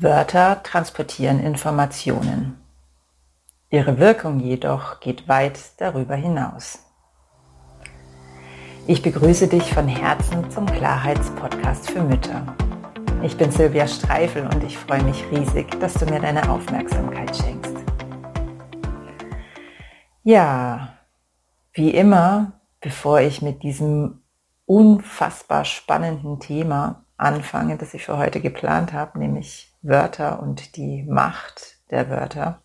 Wörter transportieren Informationen. Ihre Wirkung jedoch geht weit darüber hinaus. Ich begrüße dich von Herzen zum Klarheitspodcast für Mütter. Ich bin Silvia Streifel und ich freue mich riesig, dass du mir deine Aufmerksamkeit schenkst. Ja, wie immer, bevor ich mit diesem unfassbar spannenden Thema anfange, das ich für heute geplant habe, nämlich Wörter und die Macht der Wörter,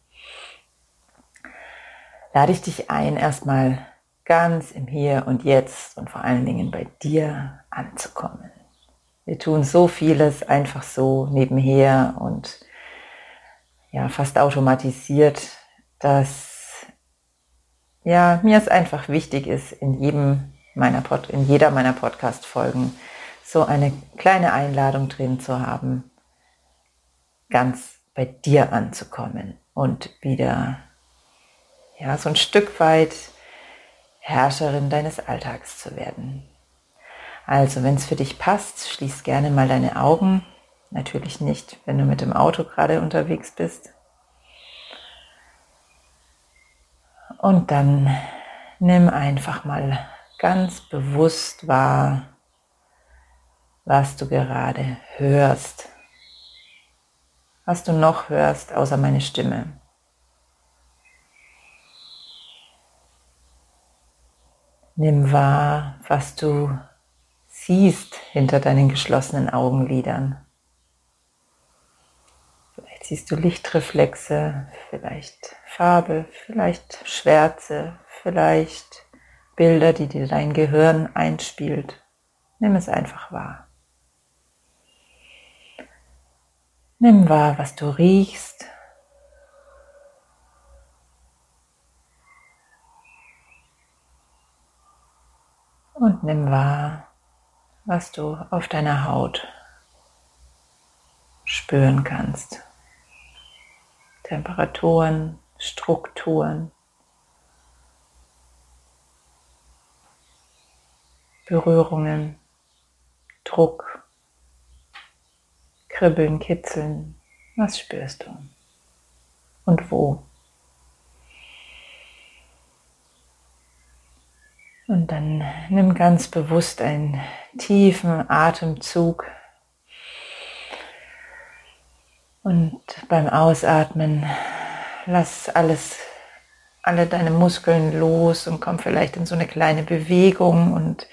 lade ich dich ein, erstmal ganz im Hier und Jetzt und vor allen Dingen bei dir anzukommen. Wir tun so vieles einfach so nebenher und ja, fast automatisiert, dass ja, mir es einfach wichtig ist, in jedem meiner Pod in jeder meiner Podcast Folgen so eine kleine Einladung drin zu haben, ganz bei dir anzukommen und wieder ja, so ein Stück weit Herrscherin deines Alltags zu werden. Also, wenn es für dich passt, schließ gerne mal deine Augen. Natürlich nicht, wenn du mit dem Auto gerade unterwegs bist. Und dann nimm einfach mal ganz bewusst wahr, was du gerade hörst was du noch hörst, außer meine Stimme. Nimm wahr, was du siehst hinter deinen geschlossenen Augenlidern. Vielleicht siehst du Lichtreflexe, vielleicht Farbe, vielleicht Schwärze, vielleicht Bilder, die dir dein Gehirn einspielt. Nimm es einfach wahr. Nimm wahr, was du riechst. Und nimm wahr, was du auf deiner Haut spüren kannst. Temperaturen, Strukturen, Berührungen, Druck. Kribbeln, Kitzeln. Was spürst du? Und wo? Und dann nimm ganz bewusst einen tiefen Atemzug. Und beim Ausatmen lass alles, alle deine Muskeln los und komm vielleicht in so eine kleine Bewegung und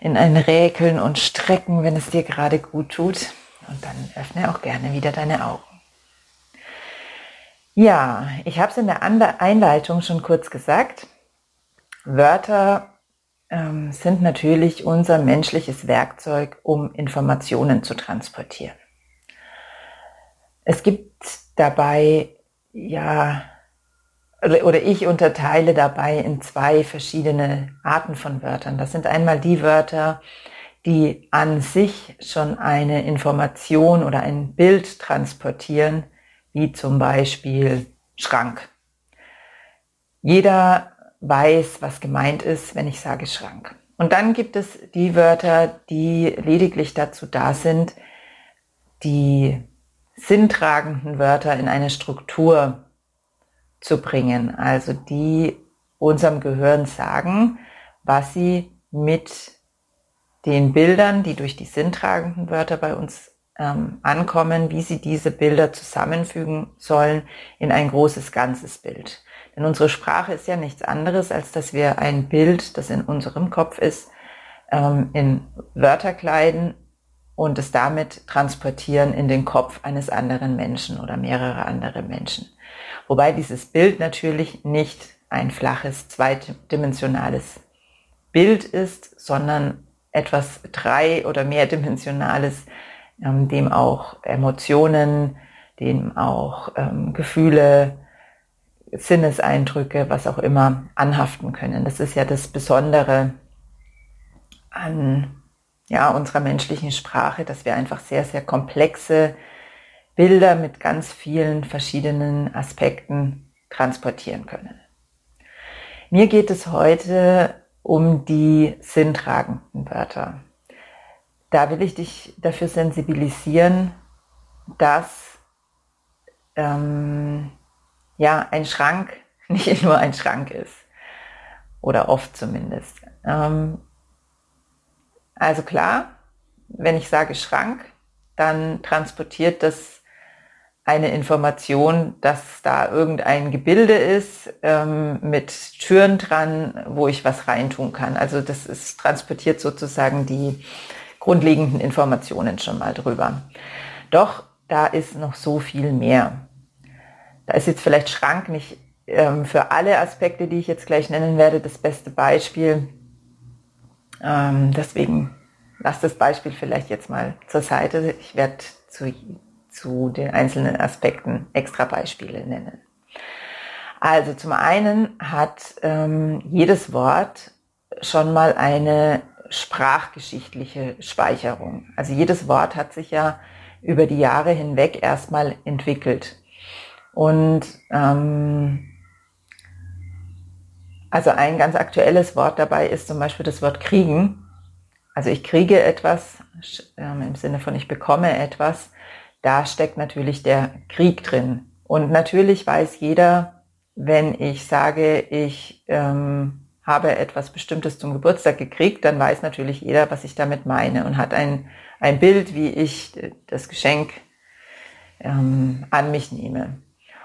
in ein Räkeln und Strecken, wenn es dir gerade gut tut. Und dann öffne auch gerne wieder deine Augen. Ja, ich habe es in der Einleitung schon kurz gesagt. Wörter ähm, sind natürlich unser menschliches Werkzeug, um Informationen zu transportieren. Es gibt dabei, ja, oder ich unterteile dabei in zwei verschiedene Arten von Wörtern. Das sind einmal die Wörter, die an sich schon eine Information oder ein Bild transportieren, wie zum Beispiel Schrank. Jeder weiß, was gemeint ist, wenn ich sage Schrank. Und dann gibt es die Wörter, die lediglich dazu da sind, die sinntragenden Wörter in eine Struktur zu bringen, also die unserem Gehirn sagen, was sie mit den Bildern, die durch die sinntragenden Wörter bei uns ähm, ankommen, wie sie diese Bilder zusammenfügen sollen in ein großes ganzes Bild. Denn unsere Sprache ist ja nichts anderes, als dass wir ein Bild, das in unserem Kopf ist, ähm, in Wörter kleiden und es damit transportieren in den Kopf eines anderen Menschen oder mehrerer andere Menschen. Wobei dieses Bild natürlich nicht ein flaches, zweidimensionales Bild ist, sondern etwas drei- oder mehrdimensionales, ähm, dem auch Emotionen, dem auch ähm, Gefühle, Sinneseindrücke, was auch immer anhaften können. Das ist ja das Besondere an ja, unserer menschlichen Sprache, dass wir einfach sehr, sehr komplexe Bilder mit ganz vielen verschiedenen Aspekten transportieren können. Mir geht es heute um die sinntragenden Wörter. Da will ich dich dafür sensibilisieren, dass ähm, ja ein Schrank nicht nur ein Schrank ist. Oder oft zumindest. Ähm, also klar, wenn ich sage Schrank, dann transportiert das eine Information, dass da irgendein Gebilde ist ähm, mit Türen dran, wo ich was reintun kann. Also das ist transportiert sozusagen die grundlegenden Informationen schon mal drüber. Doch da ist noch so viel mehr. Da ist jetzt vielleicht Schrank nicht ähm, für alle Aspekte, die ich jetzt gleich nennen werde, das beste Beispiel. Ähm, deswegen lass das Beispiel vielleicht jetzt mal zur Seite. Ich werde zu, zu den einzelnen Aspekten extra Beispiele nennen. Also zum einen hat ähm, jedes Wort schon mal eine sprachgeschichtliche Speicherung. Also jedes Wort hat sich ja über die Jahre hinweg erstmal entwickelt. Und ähm, also ein ganz aktuelles Wort dabei ist zum Beispiel das Wort kriegen. Also ich kriege etwas ähm, im Sinne von ich bekomme etwas. Da steckt natürlich der Krieg drin. Und natürlich weiß jeder, wenn ich sage, ich ähm, habe etwas Bestimmtes zum Geburtstag gekriegt, dann weiß natürlich jeder, was ich damit meine und hat ein, ein Bild, wie ich das Geschenk ähm, an mich nehme.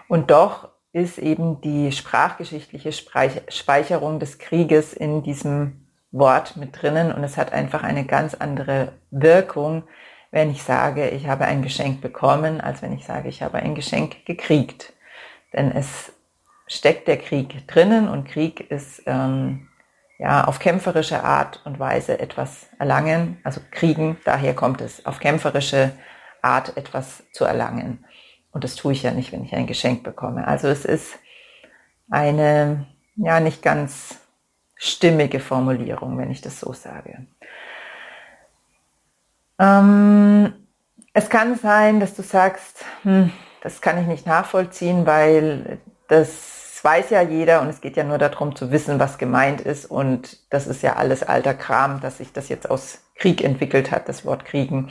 Und doch ist eben die sprachgeschichtliche Speicherung des Krieges in diesem Wort mit drinnen und es hat einfach eine ganz andere Wirkung, wenn ich sage, ich habe ein Geschenk bekommen, als wenn ich sage, ich habe ein Geschenk gekriegt. Denn es steckt der Krieg drinnen und Krieg ist ähm, ja auf kämpferische Art und Weise etwas erlangen, also kriegen, daher kommt es, auf kämpferische Art etwas zu erlangen. Und das tue ich ja nicht, wenn ich ein Geschenk bekomme. Also es ist eine, ja, nicht ganz stimmige Formulierung, wenn ich das so sage. Ähm, es kann sein, dass du sagst, hm, das kann ich nicht nachvollziehen, weil das weiß ja jeder und es geht ja nur darum zu wissen, was gemeint ist und das ist ja alles alter Kram, dass sich das jetzt aus Krieg entwickelt hat, das Wort Kriegen.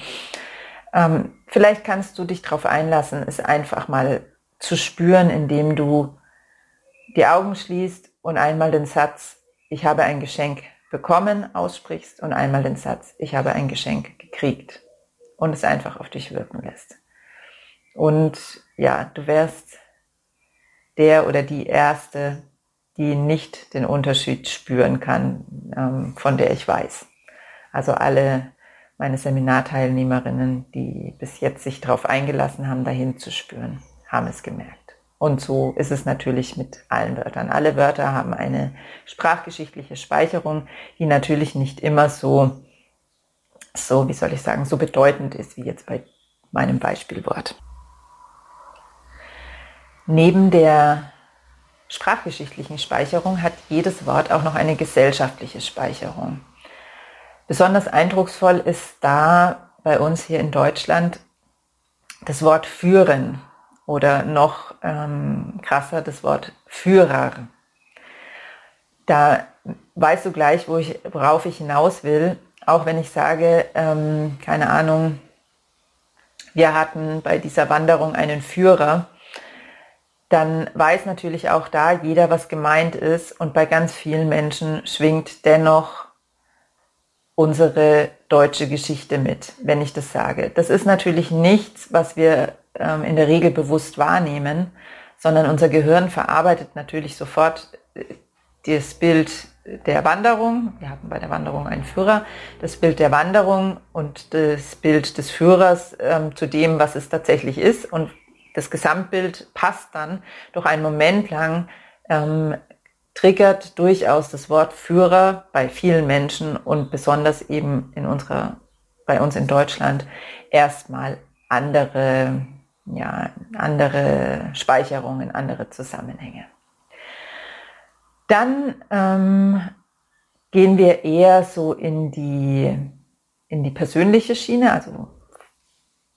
Ähm, vielleicht kannst du dich darauf einlassen, es einfach mal zu spüren, indem du die Augen schließt und einmal den Satz, ich habe ein Geschenk bekommen, aussprichst und einmal den Satz, ich habe ein Geschenk gekriegt und es einfach auf dich wirken lässt. Und ja, du wärst der oder die Erste, die nicht den Unterschied spüren kann, ähm, von der ich weiß. Also alle meine Seminarteilnehmerinnen, die bis jetzt sich darauf eingelassen haben, dahin zu spüren, haben es gemerkt. Und so ist es natürlich mit allen Wörtern. Alle Wörter haben eine sprachgeschichtliche Speicherung, die natürlich nicht immer so, so, wie soll ich sagen, so bedeutend ist wie jetzt bei meinem Beispielwort. Neben der sprachgeschichtlichen Speicherung hat jedes Wort auch noch eine gesellschaftliche Speicherung. Besonders eindrucksvoll ist da bei uns hier in Deutschland das Wort führen oder noch ähm, krasser das Wort Führer. Da weißt du gleich, wo ich, worauf ich hinaus will, auch wenn ich sage, ähm, keine Ahnung, wir hatten bei dieser Wanderung einen Führer, dann weiß natürlich auch da jeder, was gemeint ist und bei ganz vielen Menschen schwingt dennoch unsere deutsche Geschichte mit, wenn ich das sage. Das ist natürlich nichts, was wir ähm, in der Regel bewusst wahrnehmen, sondern unser Gehirn verarbeitet natürlich sofort äh, das Bild der Wanderung. Wir hatten bei der Wanderung einen Führer, das Bild der Wanderung und das Bild des Führers ähm, zu dem, was es tatsächlich ist. Und das Gesamtbild passt dann doch einen Moment lang ähm, triggert durchaus das Wort Führer bei vielen Menschen und besonders eben in unserer, bei uns in Deutschland erstmal andere, ja, andere Speicherungen, andere Zusammenhänge. Dann ähm, gehen wir eher so in die, in die persönliche Schiene, also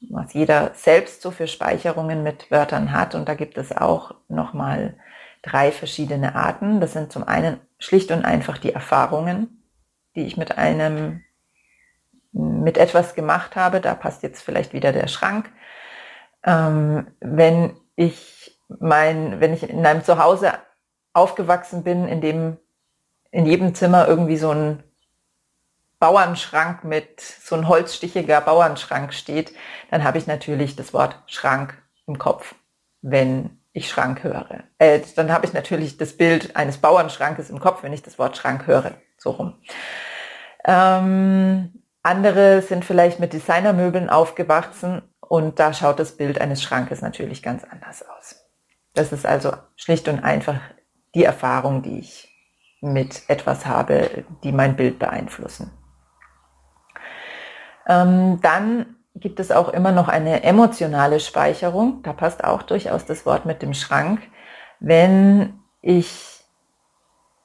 was jeder selbst so für Speicherungen mit Wörtern hat. Und da gibt es auch nochmal drei verschiedene Arten. Das sind zum einen schlicht und einfach die Erfahrungen, die ich mit einem, mit etwas gemacht habe. Da passt jetzt vielleicht wieder der Schrank. Ähm, wenn ich mein, wenn ich in einem Zuhause aufgewachsen bin, in dem in jedem Zimmer irgendwie so ein Bauernschrank mit so ein holzstichiger Bauernschrank steht, dann habe ich natürlich das Wort Schrank im Kopf, wenn ich Schrank höre. Äh, dann habe ich natürlich das Bild eines Bauernschrankes im Kopf, wenn ich das Wort Schrank höre. So rum. Ähm, andere sind vielleicht mit Designermöbeln aufgewachsen und da schaut das Bild eines Schrankes natürlich ganz anders aus. Das ist also schlicht und einfach die Erfahrung, die ich mit etwas habe, die mein Bild beeinflussen. Ähm, dann gibt es auch immer noch eine emotionale Speicherung. Da passt auch durchaus das Wort mit dem Schrank. Wenn ich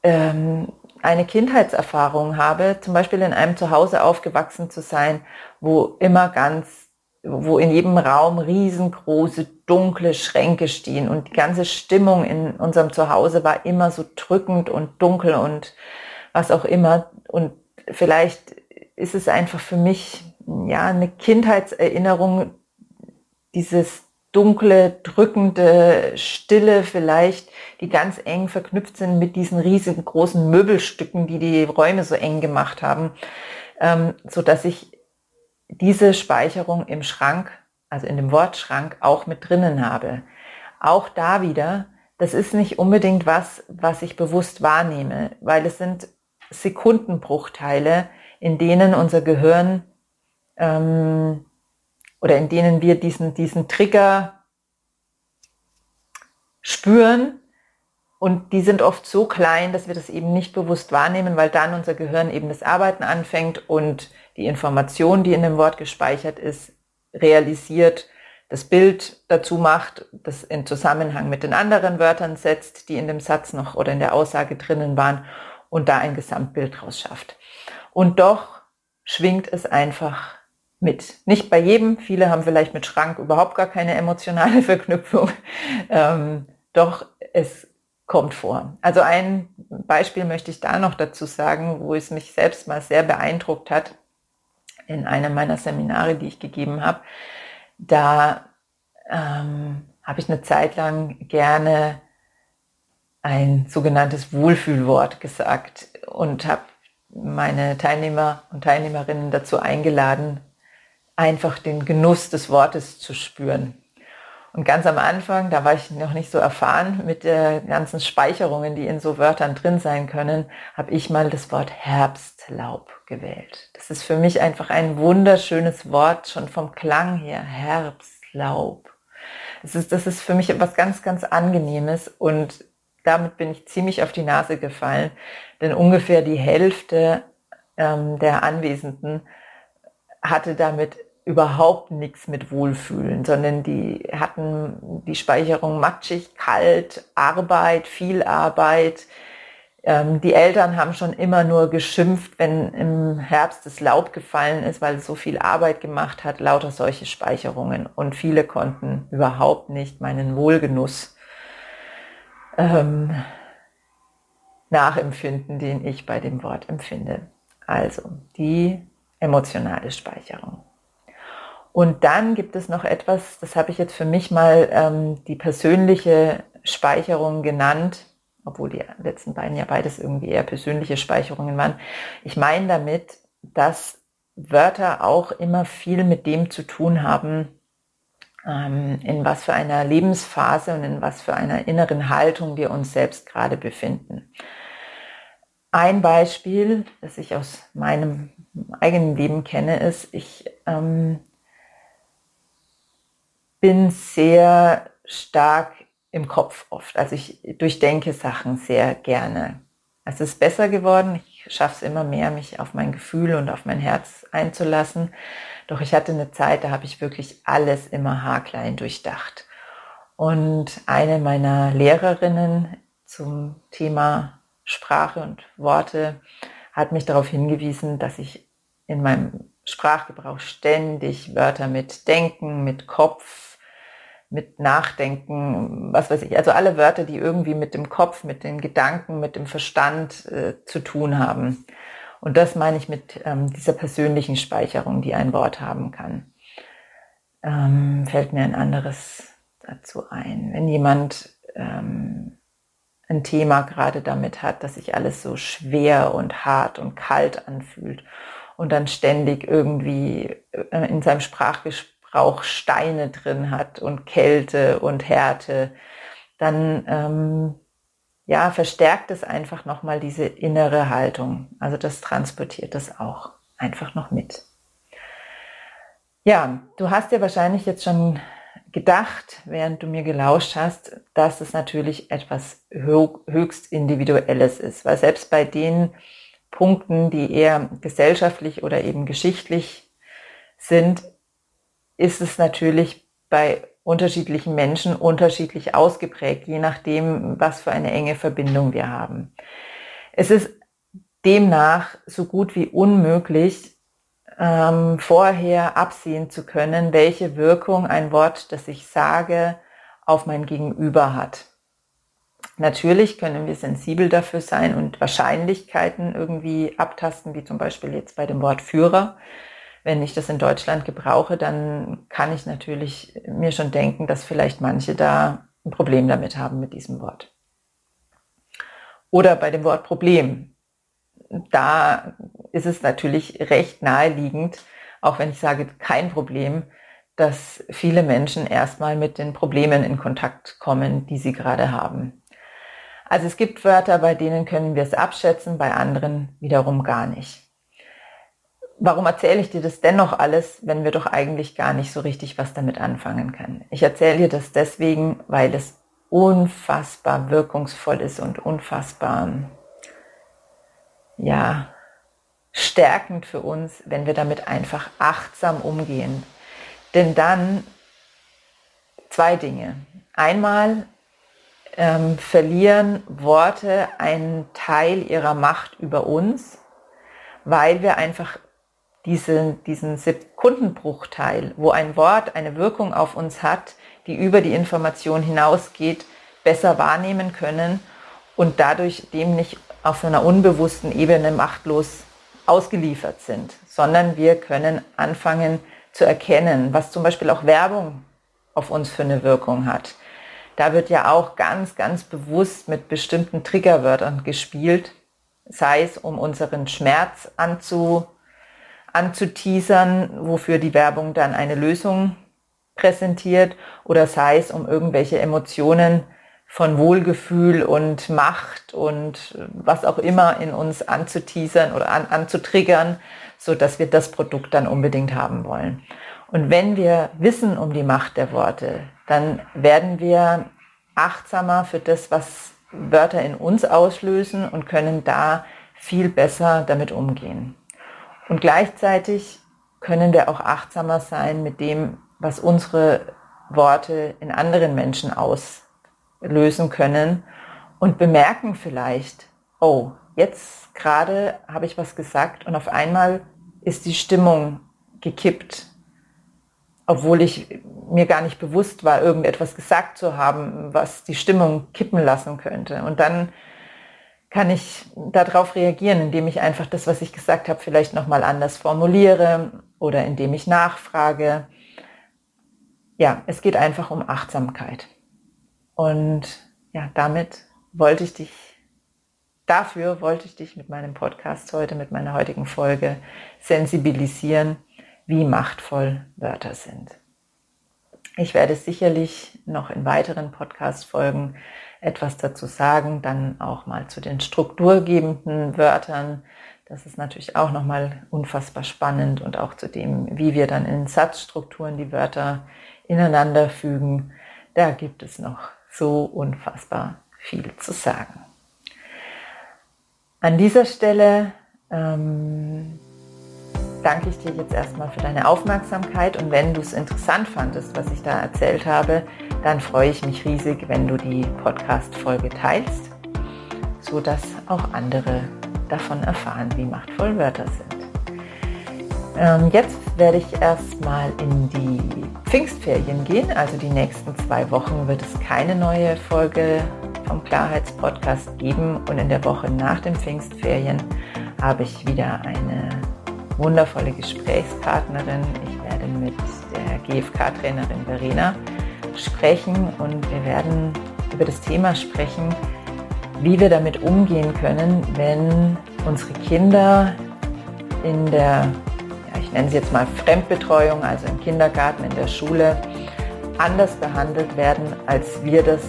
ähm, eine Kindheitserfahrung habe, zum Beispiel in einem Zuhause aufgewachsen zu sein, wo immer ganz, wo in jedem Raum riesengroße dunkle Schränke stehen und die ganze Stimmung in unserem Zuhause war immer so drückend und dunkel und was auch immer. Und vielleicht ist es einfach für mich ja eine Kindheitserinnerung, dieses dunkle, drückende, stille vielleicht, die ganz eng verknüpft sind mit diesen riesigen großen Möbelstücken, die die Räume so eng gemacht haben, ähm, so dass ich diese Speicherung im Schrank, also in dem Wortschrank, auch mit drinnen habe. Auch da wieder, das ist nicht unbedingt was, was ich bewusst wahrnehme, weil es sind Sekundenbruchteile, in denen unser Gehirn ähm, oder in denen wir diesen, diesen Trigger spüren. Und die sind oft so klein, dass wir das eben nicht bewusst wahrnehmen, weil dann unser Gehirn eben das Arbeiten anfängt und die Information, die in dem Wort gespeichert ist, realisiert, das Bild dazu macht, das in Zusammenhang mit den anderen Wörtern setzt, die in dem Satz noch oder in der Aussage drinnen waren und da ein Gesamtbild draus schafft. Und doch schwingt es einfach mit. Nicht bei jedem, viele haben vielleicht mit Schrank überhaupt gar keine emotionale Verknüpfung, ähm, doch es kommt vor. Also ein Beispiel möchte ich da noch dazu sagen, wo es mich selbst mal sehr beeindruckt hat, in einem meiner Seminare, die ich gegeben habe. Da ähm, habe ich eine Zeit lang gerne ein sogenanntes Wohlfühlwort gesagt und habe meine Teilnehmer und Teilnehmerinnen dazu eingeladen, einfach den Genuss des Wortes zu spüren. Und ganz am Anfang, da war ich noch nicht so erfahren mit den ganzen Speicherungen, die in so Wörtern drin sein können, habe ich mal das Wort Herbstlaub gewählt. Das ist für mich einfach ein wunderschönes Wort, schon vom Klang her, Herbstlaub. Das ist, das ist für mich etwas ganz, ganz Angenehmes und damit bin ich ziemlich auf die Nase gefallen, denn ungefähr die Hälfte ähm, der Anwesenden hatte damit überhaupt nichts mit Wohlfühlen, sondern die hatten die Speicherung matschig, kalt, Arbeit, viel Arbeit. Ähm, die Eltern haben schon immer nur geschimpft, wenn im Herbst das Laub gefallen ist, weil es so viel Arbeit gemacht hat, lauter solche Speicherungen. Und viele konnten überhaupt nicht meinen Wohlgenuss ähm, nachempfinden, den ich bei dem Wort empfinde. Also die emotionale Speicherung. Und dann gibt es noch etwas, das habe ich jetzt für mich mal ähm, die persönliche Speicherung genannt, obwohl die letzten beiden ja beides irgendwie eher persönliche Speicherungen waren. Ich meine damit, dass Wörter auch immer viel mit dem zu tun haben, ähm, in was für einer Lebensphase und in was für einer inneren Haltung wir uns selbst gerade befinden. Ein Beispiel, das ich aus meinem eigenen Leben kenne, ist, ich ähm, bin sehr stark im Kopf oft. Also ich durchdenke Sachen sehr gerne. Es ist besser geworden. Ich schaffe es immer mehr, mich auf mein Gefühl und auf mein Herz einzulassen. Doch ich hatte eine Zeit, da habe ich wirklich alles immer haarklein durchdacht. Und eine meiner Lehrerinnen zum Thema Sprache und Worte hat mich darauf hingewiesen, dass ich in meinem Sprachgebrauch ständig Wörter mit Denken, mit Kopf, mit Nachdenken, was weiß ich, also alle Wörter, die irgendwie mit dem Kopf, mit den Gedanken, mit dem Verstand äh, zu tun haben. Und das meine ich mit ähm, dieser persönlichen Speicherung, die ein Wort haben kann. Ähm, fällt mir ein anderes, dazu ein. Wenn jemand ähm, ein Thema gerade damit hat, dass sich alles so schwer und hart und kalt anfühlt und dann ständig irgendwie äh, in seinem Sprachgebrauch Steine drin hat und Kälte und Härte, dann ähm, ja, verstärkt es einfach nochmal diese innere Haltung. Also das transportiert es auch einfach noch mit. Ja, du hast dir wahrscheinlich jetzt schon gedacht, während du mir gelauscht hast, dass es natürlich etwas höchst Individuelles ist, weil selbst bei den Punkten, die eher gesellschaftlich oder eben geschichtlich sind, ist es natürlich bei unterschiedlichen Menschen unterschiedlich ausgeprägt, je nachdem, was für eine enge Verbindung wir haben. Es ist demnach so gut wie unmöglich, ähm, vorher absehen zu können, welche Wirkung ein Wort, das ich sage, auf mein Gegenüber hat. Natürlich können wir sensibel dafür sein und Wahrscheinlichkeiten irgendwie abtasten, wie zum Beispiel jetzt bei dem Wort Führer wenn ich das in Deutschland gebrauche, dann kann ich natürlich mir schon denken, dass vielleicht manche da ein Problem damit haben mit diesem Wort. Oder bei dem Wort Problem. Da ist es natürlich recht naheliegend, auch wenn ich sage kein Problem, dass viele Menschen erstmal mit den Problemen in Kontakt kommen, die sie gerade haben. Also es gibt Wörter, bei denen können wir es abschätzen, bei anderen wiederum gar nicht warum erzähle ich dir das dennoch alles, wenn wir doch eigentlich gar nicht so richtig was damit anfangen können? Ich erzähle dir das deswegen, weil es unfassbar wirkungsvoll ist und unfassbar, ja, stärkend für uns, wenn wir damit einfach achtsam umgehen. Denn dann zwei Dinge. Einmal ähm, verlieren Worte einen Teil ihrer Macht über uns, weil wir einfach diese, diesen Sekundenbruchteil, wo ein Wort eine Wirkung auf uns hat, die über die Information hinausgeht, besser wahrnehmen können und dadurch dem nicht auf einer unbewussten Ebene machtlos ausgeliefert sind, sondern wir können anfangen zu erkennen, was zum Beispiel auch Werbung auf uns für eine Wirkung hat. Da wird ja auch ganz, ganz bewusst mit bestimmten Triggerwörtern gespielt, sei es um unseren Schmerz anzu, anzuteasern, wofür die Werbung dann eine Lösung präsentiert oder sei es um irgendwelche Emotionen von Wohlgefühl und Macht und was auch immer in uns anzuteasern oder an, anzutriggern, so dass wir das Produkt dann unbedingt haben wollen. Und wenn wir wissen um die Macht der Worte, dann werden wir achtsamer für das, was Wörter in uns auslösen und können da viel besser damit umgehen. Und gleichzeitig können wir auch achtsamer sein mit dem, was unsere Worte in anderen Menschen auslösen können und bemerken vielleicht, oh, jetzt gerade habe ich was gesagt und auf einmal ist die Stimmung gekippt, obwohl ich mir gar nicht bewusst war, irgendetwas gesagt zu haben, was die Stimmung kippen lassen könnte. Und dann kann ich darauf reagieren, indem ich einfach das, was ich gesagt habe, vielleicht nochmal anders formuliere oder indem ich nachfrage. Ja, es geht einfach um Achtsamkeit. Und ja, damit wollte ich dich, dafür wollte ich dich mit meinem Podcast heute, mit meiner heutigen Folge sensibilisieren, wie machtvoll Wörter sind. Ich werde sicherlich noch in weiteren Podcast-Folgen etwas dazu sagen, dann auch mal zu den strukturgebenden Wörtern. Das ist natürlich auch nochmal unfassbar spannend und auch zu dem, wie wir dann in Satzstrukturen die Wörter ineinander fügen. Da gibt es noch so unfassbar viel zu sagen. An dieser Stelle ähm, danke ich dir jetzt erstmal für deine Aufmerksamkeit. Und wenn du es interessant fandest, was ich da erzählt habe, dann freue ich mich riesig, wenn du die Podcast-Folge teilst, sodass auch andere davon erfahren, wie machtvoll Wörter sind. Ähm, jetzt werde ich erstmal in die Pfingstferien gehen, also die nächsten zwei Wochen wird es keine neue Folge vom Klarheitspodcast geben. Und in der Woche nach den Pfingstferien habe ich wieder eine wundervolle Gesprächspartnerin. Ich werde mit der GFK-Trainerin Verena sprechen und wir werden über das Thema sprechen, wie wir damit umgehen können, wenn unsere Kinder in der, ja, ich nenne sie jetzt mal Fremdbetreuung, also im Kindergarten, in der Schule, anders behandelt werden, als wir das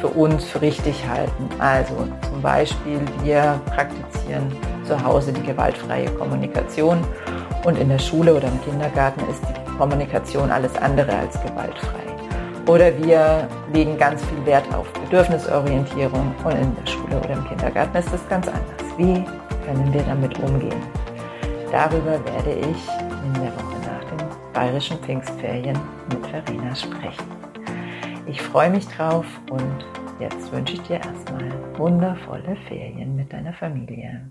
für uns für richtig halten. Also zum Beispiel, wir praktizieren zu Hause die gewaltfreie Kommunikation und in der Schule oder im Kindergarten ist die Kommunikation alles andere als gewaltfrei. Oder wir legen ganz viel Wert auf Bedürfnisorientierung und in der Schule oder im Kindergarten ist das ganz anders. Wie können wir damit umgehen? Darüber werde ich in der Woche nach den bayerischen Pfingstferien mit Verena sprechen. Ich freue mich drauf und jetzt wünsche ich dir erstmal wundervolle Ferien mit deiner Familie.